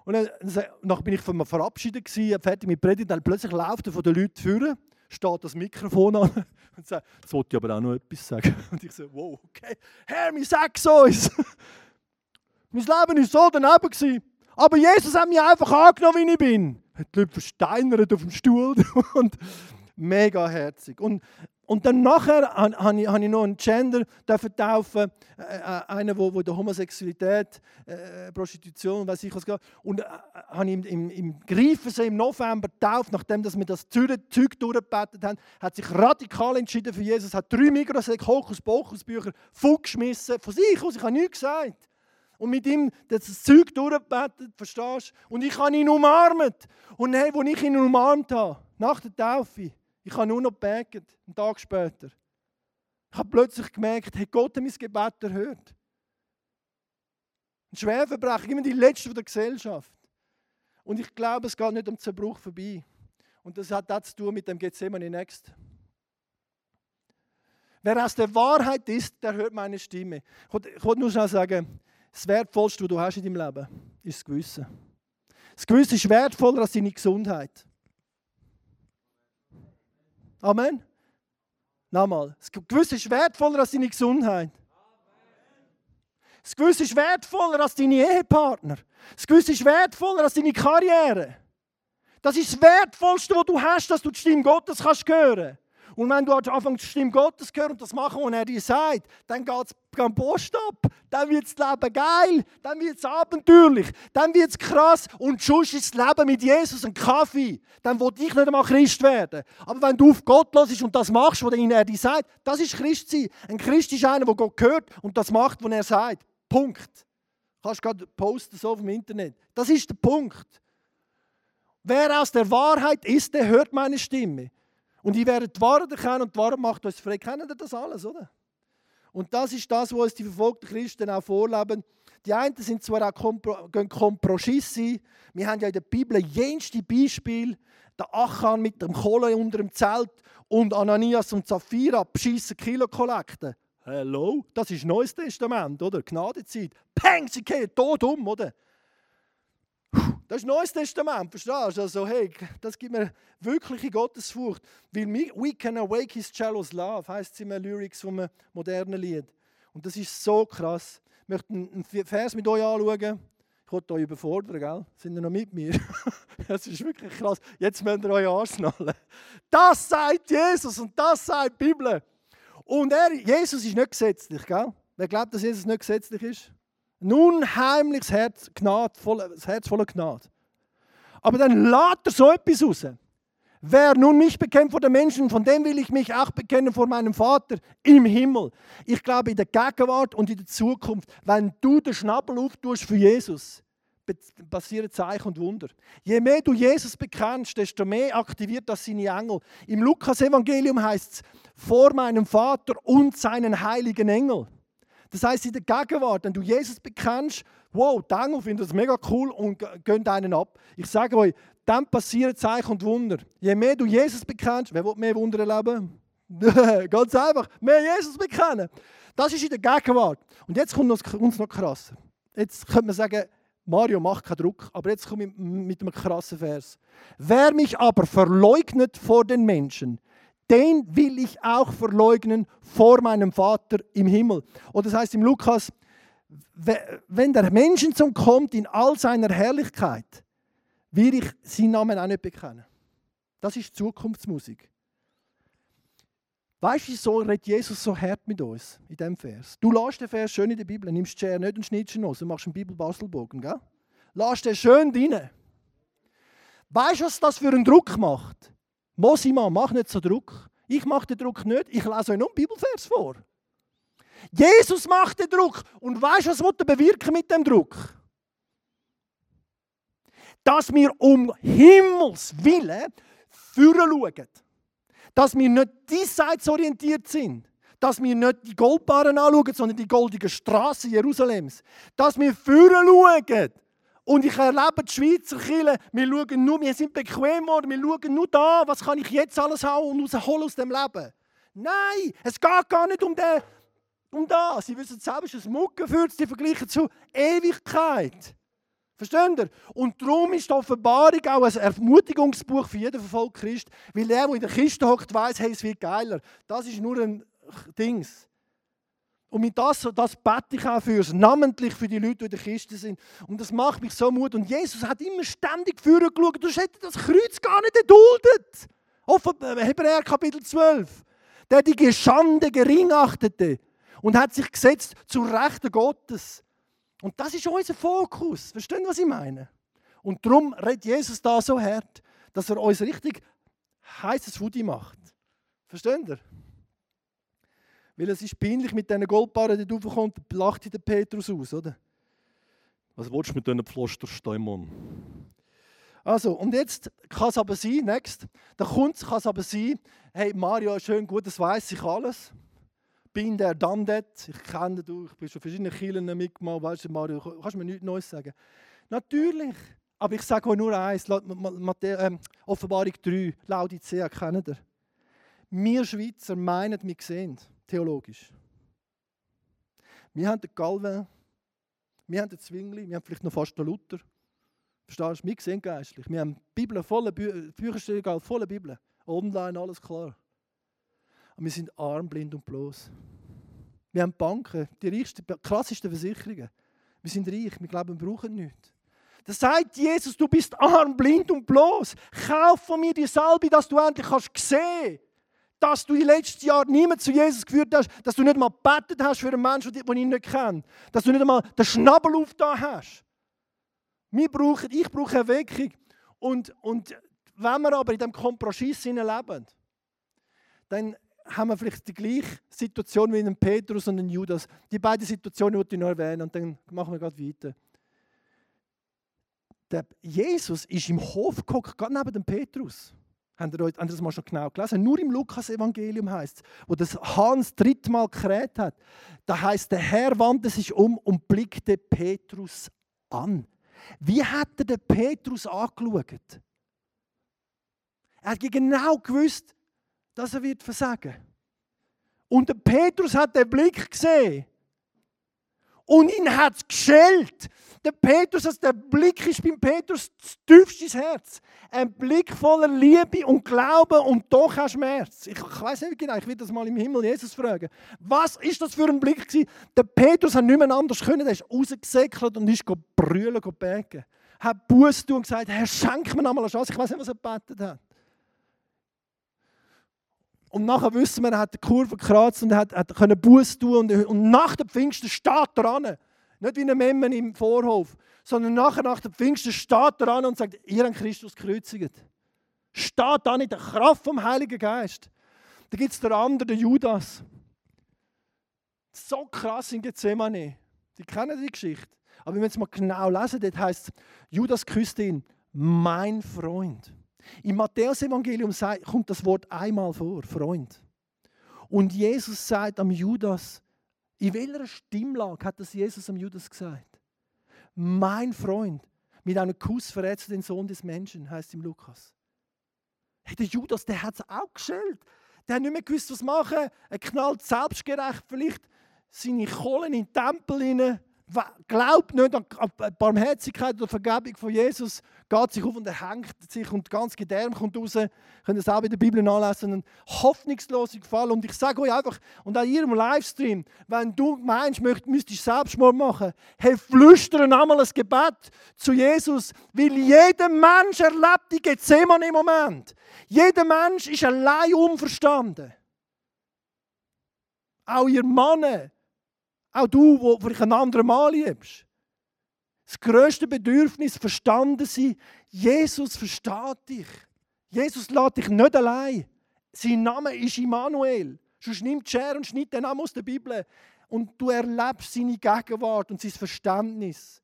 Und dann, bin ich von mir verabschiedet, fertig mit Predigt, dann plötzlich läuft er von den Leuten führen steht das Mikrofon an und sagt, jetzt wollte ich aber auch noch etwas sagen. Und ich so, wow, okay, Herr, mir sag's uns. mein Leben war so daneben. Gewesen. Aber Jesus hat mich einfach angenommen, wie ich bin. Die Leute versteinert auf dem Stuhl und mega herzig. Und und dann nachher habe ich, noch einen Gender taufen, äh, äh, einen, wo, wo der Homosexualität, äh, Prostitution, weiß ich was. Und äh, habe ich im, im, im Greifensee im November getauft, nachdem dass wir das Zeug durchgebetet haben, hat sich radikal entschieden für Jesus, hat drei Mikrosek, Hokus Pokus Bücher vorgeschmissen, von sich aus, ich habe nichts gesagt. Und mit ihm das Zeug durchgebetet, verstehst du? Und ich habe ihn umarmt. Und hey, als ich ihn umarmt habe, nach der Taufe, ich habe nur noch gebetet, einen Tag später. Ich habe plötzlich gemerkt, hey, Gott hat mein Gebet erhört. Ein Schwerverbrecher, immer die Letzte der Gesellschaft. Und ich glaube, es geht nicht um Zerbruch vorbei. Und das hat das zu tun mit dem Gethsemane Next. Wer aus der Wahrheit ist, der hört meine Stimme. Ich wollte nur schnell sagen, das Wertvollste, was du hast in deinem Leben, ist das Gewissen. Das Gewissen ist wertvoller als deine Gesundheit. Amen. Nochmal. Das Gewissen ist wertvoller als deine Gesundheit. Das Gewissen ist wertvoller als deine Ehepartner. Das Gewissen ist wertvoller als deine Karriere. Das ist das Wertvollste, was du hast, dass du die Stimme Gottes kannst hören und wenn du anfängst, die Stimme Gottes zu hören und das machen, was er dir sagt, dann geht es am Post ab. Dann wird das Leben geil. Dann wird es abenteuerlich. Dann wird es krass. Und schon ist das Leben mit Jesus ein Kaffee. Dann will ich nicht einmal Christ werden. Aber wenn du auf Gott hörst und das machst, was er dir sagt, das ist Christ sein. Ein Christ ist einer, der Gott hört und das macht, was er sagt. Punkt. Du kannst gerade posten so auf dem Internet. Das ist der Punkt. Wer aus der Wahrheit ist, der hört meine Stimme. Und ich werde die Wahrheit erkennen und die Wahrheit macht uns frei. Kennen ihr das alles, oder? Und das ist das, was uns die verfolgten Christen auch vorleben. Die einen sind zwar auch Kompro gehen Kompromisse. Wir haben ja in der Bibel jenste Beispiel. Der Achan mit dem Kohle unter dem Zelt und Ananias und Sapphira beschissen Kilo kollekten. Hallo? Das ist Neues Testament, oder? Gnadezeit. Peng, sie gehen tot um, oder? Das ist Neues Testament, verstehst du? Also, hey, das gibt mir wirkliche Gottesfurcht. Weil we can awake his jealous love, heisst es in einem Lyrics von einem modernen Lied. Und das ist so krass. Ich möchte einen Vers mit euch anschauen. Ich wollte euch überfordern, gell? Sind ihr noch mit mir? das ist wirklich krass. Jetzt müsst ihr euch anschnallen. Das sagt Jesus und das sagt die Bibel. Und er, Jesus ist nicht gesetzlich, gell? Wer glaubt, dass Jesus nicht gesetzlich ist? Ein unheimliches Herz, Gnade, das Herz voller Gnade. Aber dann lädt er so etwas raus. Wer nun mich bekennt vor den Menschen, von dem will ich mich auch bekennen vor meinem Vater im Himmel. Ich glaube in der Gegenwart und in der Zukunft, wenn du den Schnabel auftust für Jesus, passieren Zeichen und Wunder. Je mehr du Jesus bekennst, desto mehr aktiviert das seine Engel. Im Lukas-Evangelium heißt es, vor meinem Vater und seinen heiligen Engel. Das heißt, in der Gegenwart, wenn du Jesus bekennst, wow, die Engel finden das mega cool und gehen einen ab. Ich sage euch, dann passieren Zeichen und Wunder. Je mehr du Jesus bekennst, wer will mehr Wunder erleben? Ganz einfach, mehr Jesus bekennen. Das ist in der Gegenwart. Und jetzt kommt uns noch krasser. Jetzt könnte man sagen, Mario, mach keinen Druck, aber jetzt komme ich mit einem krassen Vers. Wer mich aber verleugnet vor den Menschen, den will ich auch verleugnen vor meinem Vater im Himmel. Oder das heißt im Lukas, wenn der Menschensohn kommt in all seiner Herrlichkeit, will ich seinen Namen auch nicht bekennen. Das ist Zukunftsmusik. Weißt du, wieso redet Jesus so hart mit uns in diesem Vers? Du lässt den Vers schön in der Bibel, nimmst die Schere nicht und schneidest ihn aus und machst einen Bibel-Bastelbogen, gell? Lass den schön rein. Weißt du, was das für einen Druck macht? Mosima, mach nicht so Druck. Ich mache den Druck nicht, ich lese euch nur einen Bibelvers vor. Jesus macht den Druck. Und weißt du, was er bewirken mit dem Druck? Dass wir um Himmels Willen führen schauen. Dass wir nicht diesseits orientiert sind. Dass wir nicht die Goldbarren anschauen, sondern die goldigen Straßen Jerusalems. Dass wir führen schauen. Und ich erlebe die Schweizer Kirche, wir schauen nur, wir sind bequem worden, wir schauen nur da, was kann ich jetzt alles haben und rausholen aus dem Leben. Nein, es geht gar nicht um, den, um das. Sie wissen selber, es ist ein Muckenfürz, die vergleichen zu Ewigkeit. Versteht ihr? Und darum ist die Offenbarung auch ein Ermutigungsbuch für jeden verfolgten Christ, weil der, der in der Kiste hockt, weiß, hey, es wird geiler. Das ist nur ein Dings. Und mit das, das bete ich auch für, namentlich für die Leute, die in der Kiste sind. Und das macht mich so Mut. Und Jesus hat immer ständig vorher geschaut. Du hättest das Kreuz gar nicht erduldet. Hebräer Kapitel 12. Der die Geschande gering achtete und hat sich gesetzt zur Rechten Gottes. Und das ist unser Fokus. Verstehen, was ich meine? Und darum redet Jesus da so hart, dass er uns richtig heißes Foodie macht. Versteht ihr? Weil es ist peinlich mit diesen Goldbarren, die raufkommt, lacht der Petrus aus, oder? Was willst du mit diesen Pflastersteinen, Also, und jetzt kann es aber sein, next, da kommt kann es aber sein, hey Mario, schön gut, das weiß ich alles. Bin der, done that. Ich kenne dich, ich bin schon verschiedene Kirchen mitgemacht, weißt du, Mario, kannst du mir nichts Neues sagen? Natürlich, aber ich sage euch nur eins, ähm, Offenbarung 3, Laodicea, kennt ihr? Wir Schweizer meinen, wir sehen theologisch. Wir haben den Calvin, wir haben den Zwingli, wir haben vielleicht noch fast den Luther. Verstehst du? Wir sehen geistlich. Wir haben Bibel, volle Bü Bücherregal, volle Bibel. Online, alles klar. Aber wir sind arm, blind und bloß. Wir haben Banken, die reichsten, krassesten Versicherungen. Wir sind reich, wir glauben, wir brauchen nichts. Da sagt Jesus, du bist arm, blind und bloß. Kauf von mir die Salbe, dass du endlich kannst sehen dass du die letzten Jahre niemand zu Jesus geführt hast, dass du nicht mal gebetet hast für einen Menschen, den ich nicht kenne, dass du nicht einmal den Schnabel aufgetan hast. Wir brauchen, ich brauche eine Weckung. Und, und wenn wir aber in diesem Kompromiss leben, dann haben wir vielleicht die gleiche Situation wie in Petrus und in Judas. Die beiden Situationen würde ich noch erwähnen und dann machen wir gerade weiter. Der Jesus ist im Hof geguckt, gerade neben dem Petrus. Habt ihr, das mal schon genau gelesen? Nur im Lukas-Evangelium heißt es, wo das Hans drittmal kräht hat, da heißt der Herr wandte sich um und blickte Petrus an. Wie hat er den Petrus angeschaut? Er hat genau gewusst, dass er wird versagen. Und der Petrus hat den Blick gesehen. Und ihn hat es geschellt. Der Petrus, also der Blick ist beim Petrus das tiefste Herz. Ein Blick voller Liebe und Glauben und doch auch Schmerz. Ich, ich weiß nicht genau, ich will das mal im Himmel Jesus fragen. Was ist das für ein Blick gewesen? Der Petrus hat nicht mehr anders können, er ist rausgesäckelt und ist brüllen, beten. Hat Buß und gesagt, Herr, schenk mir nochmal eine Chance. Ich weiß nicht, was er gebetet hat. Und nachher wissen wir, er hat die Kurve gekratzt und hat, hat können Buß tun und, und nach dem Pfingsten steht er an. Nicht wie ein Memmen im Vorhof, sondern nachher nach dem Pfingsten steht er an und sagt, ihr habt Christus gekreuzigt. Steht an in der Kraft vom Heiligen Geist. Da gibt es der andere, der Judas. So krass in Gethsemane. Sie kennen die Geschichte. Aber wenn wir jetzt mal genau lesen, dort heißt Judas küsst ihn, mein Freund. Im Matthäus-Evangelium kommt das Wort einmal vor, Freund. Und Jesus sagt am Judas, in welcher Stimmlage hat das Jesus am Judas gesagt? Mein Freund, mit einem Kuss verrätst du den Sohn des Menschen, heißt im Lukas. Hey, der Judas, der hat es auch geschellt. Der hat nicht mehr gewusst, was machen. Er knallt selbstgerecht vielleicht seine Kohlen in den Tempel hinein glaubt nicht an die Barmherzigkeit oder Vergebung von Jesus, geht sich auf und er hängt sich und ganz Gedärm kommt raus. Ihr könnt das auch in der Bibel nachlesen. Ein hoffnungsloser Fall. Und ich sage euch einfach, und an ihrem Livestream, wenn du meinst, müsstest du Selbstmord machen, hey, flüstern einmal ein Gebet zu Jesus, weil jeder Mensch erlebt die Gethsemane im Moment. Jeder Mensch ist allein unverstanden. Auch ihr Mann auch du, wo vielleicht einen anderen Mann liebst. Das größte Bedürfnis, verstanden sein, Jesus versteht dich. Jesus lässt dich nicht allein. Sein Name ist Immanuel. Sonst nimmt Scher und schneidet den Namen aus der Bibel. Und du erlebst seine Gegenwart und sein Verständnis.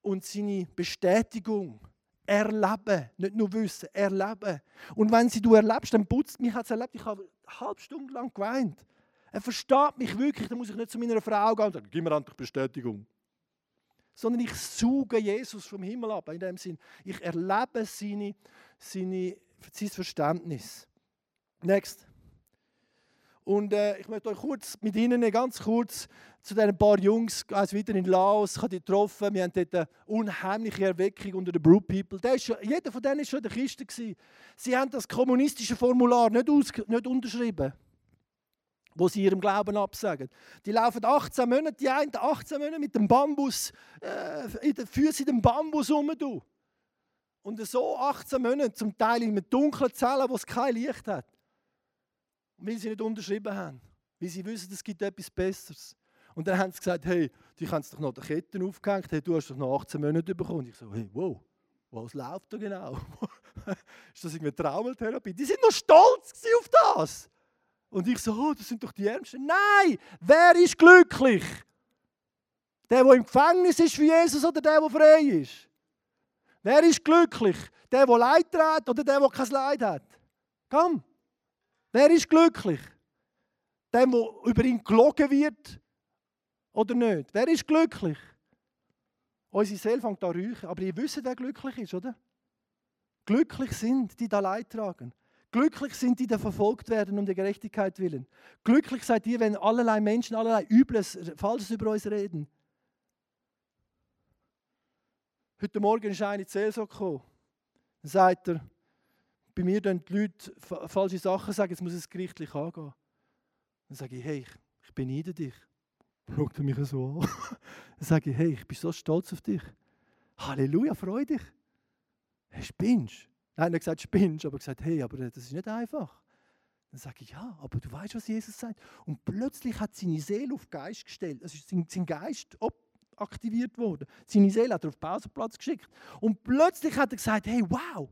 Und seine Bestätigung. Erleben, nicht nur wissen, erleben. Und wenn sie du erlebst, dann putzt mich hat es erlebt. Ich habe eine halbe Stunde lang geweint. Er versteht mich wirklich, dann muss ich nicht zu meiner Frau gehen und sagen, gib mir endlich Bestätigung. Sondern ich suche Jesus vom Himmel ab, in dem Sinn. Ich erlebe seine, seine, sein Verständnis. Next. Und äh, ich möchte euch kurz mit Ihnen ganz kurz zu diesen paar Jungs, also wieder in Laos, ich habe die getroffen, wir haben dort eine unheimliche Erweckung unter den Brood People. Schon, jeder von denen war schon in der Kiste. Gewesen. Sie haben das kommunistische Formular nicht, aus, nicht unterschrieben wo sie ihrem Glauben absagen. Die laufen 18 Monate, die einen 18 Monate mit dem Bambus, äh, in den Füßen in dem Bambus rum. Du. Und so 18 Monate, zum Teil in einem dunklen Zellen, wo es kein Licht hat. Weil sie nicht unterschrieben haben. Weil sie wissen, es gibt etwas Besseres. Und dann haben sie gesagt, hey, die haben doch noch die Ketten aufgehängt, hey, du hast doch noch 18 Monate bekommen. Und ich so, hey, wow, was läuft da genau? ist das irgendwie Traumatherapie? Die sind noch stolz auf das. Und ich so, oh, das sind doch die Ärmsten. Nein, wer ist glücklich? Der, der im Gefängnis ist für Jesus oder der, der frei ist? Wer ist glücklich? Der, der Leid trägt oder der, der kein Leid hat? Komm. Wer ist glücklich? Der, der über ihn gelogen wird oder nicht? Wer ist glücklich? Unsere Seele fängt an räuchen, aber ihr wisst, wer glücklich ist, oder? Glücklich sind, die da Leid tragen. Glücklich sind die, die verfolgt werden um der Gerechtigkeit willen. Glücklich seid ihr, wenn allerlei Menschen allerlei Übles, Falsches über uns reden. Heute Morgen ist in die gekommen. Dann sagt er, bei mir dann die Leute falsche Sachen sagen, jetzt muss es gerichtlich angehen. Dann sage ich, hey, ich, ich beneide dich. Schaut er mich so an. Dann sage ich, hey, ich bin so stolz auf dich. Halleluja, freu dich. Hey, spinnst Nein, er hat gesagt, spinnst, aber gesagt, hey, aber das ist nicht einfach. Dann sage ich, ja, aber du weißt, was Jesus sagt. Und plötzlich hat seine Seele auf Geist gestellt. Also ist sein Geist aktiviert worden. Seine Seele hat er auf den Pausenplatz geschickt. Und plötzlich hat er gesagt, hey, wow.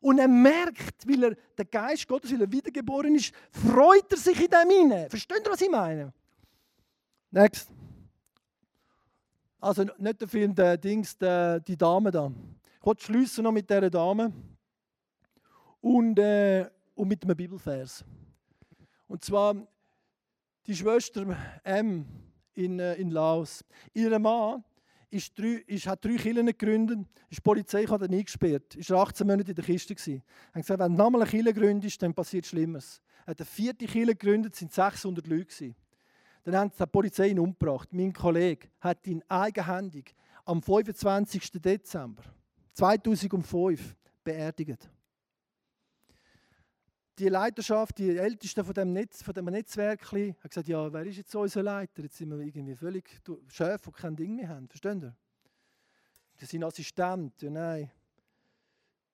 Und er merkt, weil er der Geist Gottes, weil er wiedergeboren ist, freut er sich in dem hinein. Versteht ihr, was ich meine? Next. Also nicht der Film, der Dings, der, die Dame da. Ich wollte schließen noch mit dieser Dame. Und, äh, und mit einem Bibelvers. Und zwar die Schwester M in, äh, in Laos. Ihr Mann ist drei, ist, hat drei Kirchen gegründet, ist die Polizei hat ihn eingesperrt, ist 18 Monate in der Kiste. Er hat gesagt, wenn du nochmal eine Kirche gründest, dann passiert Schlimmes. Er hat eine vierte Kirche gegründet, sind 600 Leute gewesen. Dann hat die Polizei ihn umgebracht. Mein Kollege hat ihn eigenhändig am 25. Dezember 2005 beerdigt. Die Leiterschaft, die Älteste von dem, Netz, von dem Netzwerk, hat gesagt, ja, wer ist jetzt unser Leiter? Jetzt sind wir irgendwie völlig Chef, die kein Ding mehr haben. Verstehen Sie? Das sind Assistenten, ja, nein.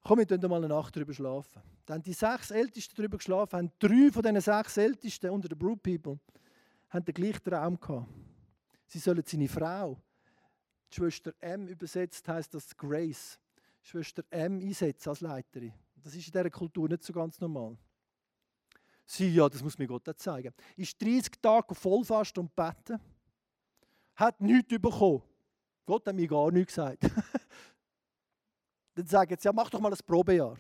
Komm, wir mal eine Nacht drüber schlafen. Dann die sechs Ältesten drüber geschlafen, haben drei von diesen sechs Ältesten unter den Brood People haben den gleichen Traum gehabt. Sie sollen seine Frau, die Schwester M übersetzt heißt das Grace, Schwester M einsetzen als Leiterin. Das ist in dieser Kultur nicht so ganz normal. Sie, ja, das muss mir Gott auch zeigen. Ist 30 Tage vollfast und beten, hat nichts bekommen. Gott hat mir gar nichts gesagt. Dann sagen sie, ja, mach doch mal ein Probejahr.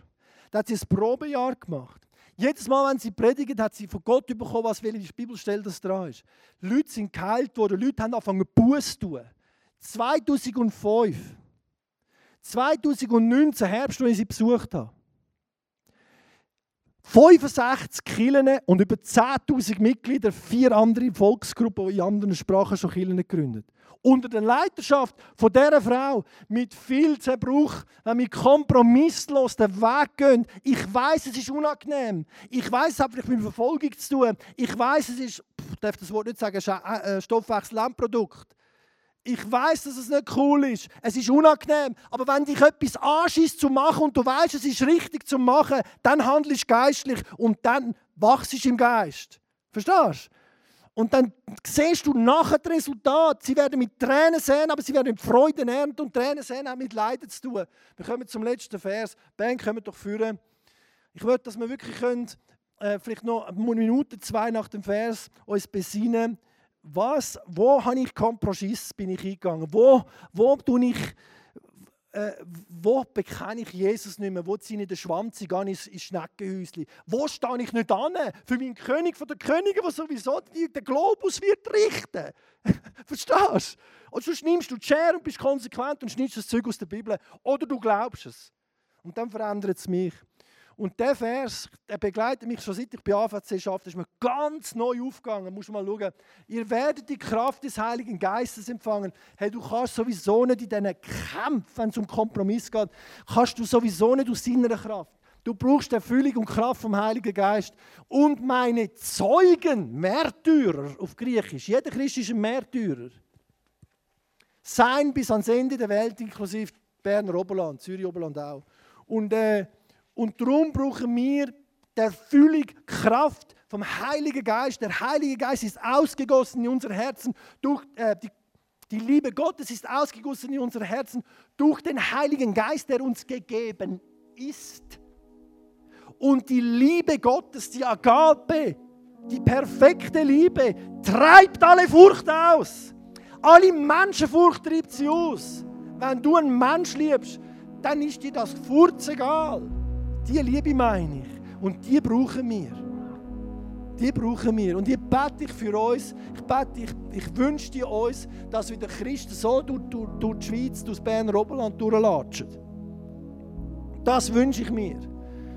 Dann hat sie ein Probejahr gemacht. Jedes Mal, wenn sie predigt, hat sie von Gott bekommen, was welche Bibelstelle das dran ist. Leute sind geheilt worden, Leute haben angefangen, Buß zu tun. 2005, 2019, Herbst, als ich sie besucht habe, 65 Kirchen und über 10.000 Mitglieder, vier andere Volksgruppen, die in anderen Sprachen schon Kirchen gegründet. Unter der Leiterschaft von dieser Frau, mit viel Zerbruch, wir kompromisslos den Weg gehen. Ich weiß, es ist unangenehm. Ich weiß, es hat vielleicht mit Verfolgung zu tun. Ich weiß, es ist, ich darf das Wort nicht sagen, äh, Stoffwechsel-Landprodukt. Ich weiß, dass es nicht cool ist. Es ist unangenehm. Aber wenn dich etwas anschießt zu machen und du weißt, es ist richtig zu machen, dann handelst du geistlich und dann wachst du im Geist. Verstehst du? Und dann siehst du nachher das Resultat. Sie werden mit Tränen sehen, aber sie werden mit Freude ernten und Tränen sehen haben mit Leiden zu tun. Wir kommen zum letzten Vers. Ben, können wir doch führen. Ich möchte, dass wir wirklich können, äh, vielleicht noch eine Minute, zwei nach dem Vers uns besinnen was, wo habe ich Kompromiss bin ich eingegangen? Wo, wo tue ich, äh, wo bekenne ich Jesus nicht mehr? Wo ziehe ich den Schwanz an ins, ins Schneckenhäuschen? Wo stehe ich nicht an für meinen König von der Könige, der sowieso den Globus wird richten? Verstehst du? Und sonst nimmst du die Schere und bist konsequent und schneidest das Zeug aus der Bibel. Oder du glaubst es. Und dann verändert es mich. Und der Vers, der begleitet mich schon seit ich bei AVC arbeite, ist mir ganz neu aufgegangen. Muss mal schauen. Ihr werdet die Kraft des Heiligen Geistes empfangen. Hey, du kannst sowieso nicht in diesen Kämpfen, wenn es um Kompromiss geht, kannst du sowieso nicht aus deiner Kraft. Du brauchst Erfüllung und Kraft vom Heiligen Geist. Und meine Zeugen, Märtyrer auf Griechisch, jeder Christ ist ein Märtyrer, sein bis ans Ende der Welt, inklusive Berner Oberland, Zürich Oberland auch. Und äh, und darum brauchen wir die Erfüllung, Kraft vom Heiligen Geist. Der Heilige Geist ist ausgegossen in unser Herzen durch äh, die, die Liebe Gottes ist ausgegossen in unser Herzen durch den Heiligen Geist, der uns gegeben ist. Und die Liebe Gottes, die Agape, die perfekte Liebe, treibt alle Furcht aus. Alle Menschenfurcht treibt sie aus. Wenn du einen Mensch liebst, dann ist dir das Furz egal. Die Liebe meine ich. Und die brauchen wir. Die brauchen wir. Und ich bete ich für uns, ich bete, ich, ich wünsche dir uns, dass wir den Christen so durch, durch, durch die Schweiz, durch das Berner Oberland durchlatschen. Das wünsche ich mir.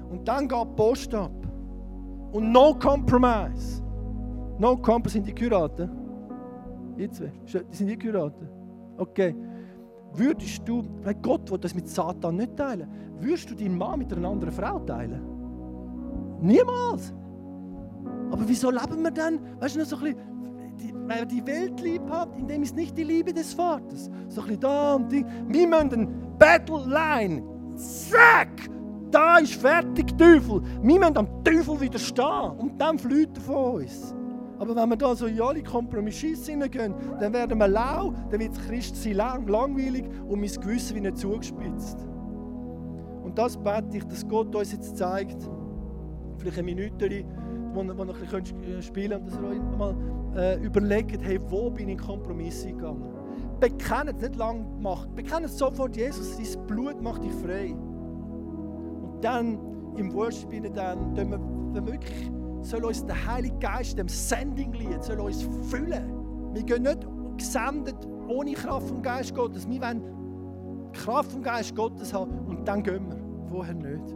Und dann geht die Post ab. Und no compromise. No compromise. Sind die Kuraten? Jetzt, sind die Kuraten? Okay würdest du, weil Gott will das mit Satan nicht teilen, würdest du deinen Mann mit einer anderen Frau teilen? Niemals! Aber wieso leben wir dann, weißt du, so ein bisschen, die, weil er die Welt lieb hat, indem es nicht die Liebe des Vaters. So ein bisschen da und die. Wir müssen eine Battle Line. Zack! Da ist fertig, Teufel. Wir müssen am Teufel widerstehen. Und dann flieht er von uns. Aber wenn wir da so in alle Kompromisse hineingehen, dann werden wir lau, dann wird das Christsein lang, langweilig und mein Gewissen wie nicht zugespitzt. Und das bete ich, dass Gott uns jetzt zeigt, vielleicht eine Minute, wo, wo ihr ein bisschen spielen könnt dass ihr euch mal äh, überlegt, hey, wo bin ich in Kompromisse gegangen? Bekennt es, nicht lang gemacht. Bekennt es sofort, Jesus, sein Blut macht dich frei. Und dann im Worship dann, tun wir, wir wirklich, soll uns der Heilige Geist, dem Sending-Lied, soll uns füllen. Wir gehen nicht gesendet ohne Kraft vom Geist Gottes. Wir wollen Kraft vom Geist Gottes haben und dann gehen wir. Vorher nicht.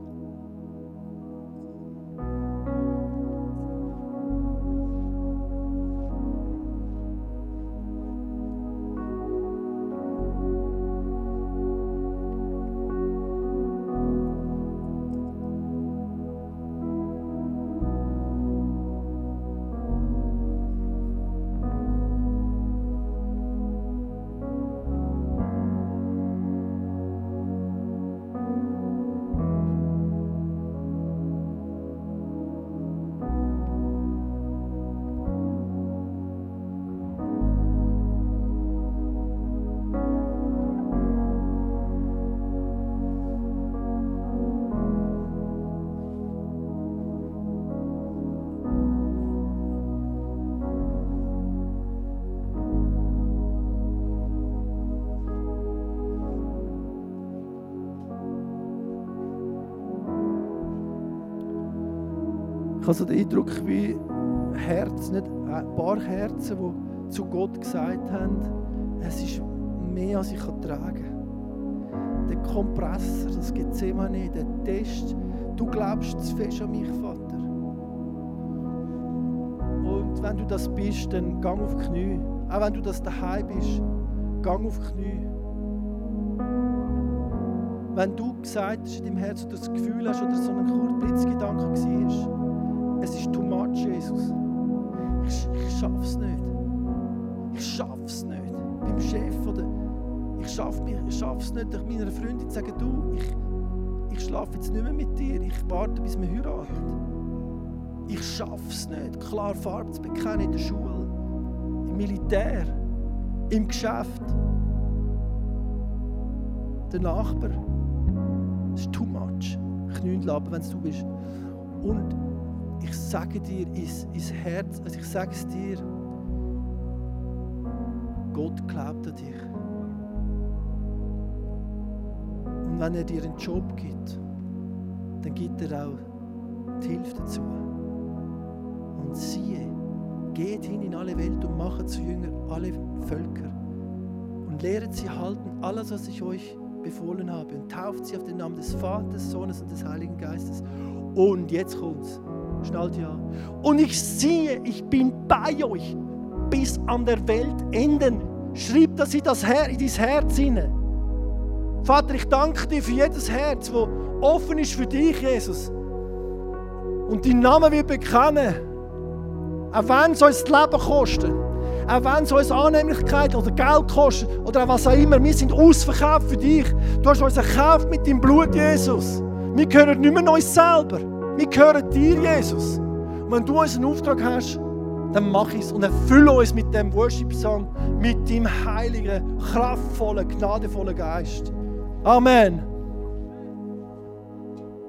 Habe so den Eindruck, wie Herzen, nicht ein paar Herzen, die zu Gott gesagt haben, es ist mehr, als ich tragen kann. Der Kompressor, das gibt es immer nicht, der Test, du glaubst zu fest an mich, Vater. Und wenn du das bist, dann gang auf die Knie. Auch wenn du das daheim bist, gang auf die Knie. Wenn du gesagt hast in deinem Herzen, oder das Gefühl hast oder so ein kurzer Blitzgedanke war, es ist too much, Jesus. Ich, ich schaff's nicht. Ich schaff's nicht. Beim Chef oder ich schaff mich, ich schaff's nicht, durch meiner Freundin zu sagen, du, ich, ich schlafe jetzt nicht mehr mit dir, ich warte, bis wir heiraten. Ich schaff's nicht, klar Farbe zu bekennen in der Schule, im Militär, im Geschäft. Der Nachbar. Das ist too much. Knündeln, wenn es du bist. Und ich sage dir ins, ins Herz, also ich sage es dir, Gott glaubt an dich. Und wenn er dir einen Job gibt, dann gibt er auch die Hilfe dazu. Und siehe, geht hin in alle Welt und macht zu Jünger alle Völker und lehret sie halten alles, was ich euch befohlen habe und tauft sie auf den Namen des Vaters, Sohnes und des Heiligen Geistes. Und jetzt kommt's. Schnallt ja. Und ich sehe, ich bin bei euch bis an der Weltenden. Schreib das in, das Her in dein Herz hinein. Vater, ich danke dir für jedes Herz, das offen ist für dich, Jesus. Und dein Name wird bekennen. Auch wenn es uns das Leben kostet. Auch wenn es uns Annehmlichkeit oder Geld kostet oder was auch immer. Wir sind ausverkauft für dich. Du hast uns erkauft mit deinem Blut, Jesus. Wir gehören nicht mehr uns selber. Wir gehören dir, Jesus. Und wenn du uns einen Auftrag hast, dann mach es und erfülle uns mit dem Worship-Song, mit dem heiligen, kraftvollen, gnadevollen Geist. Amen.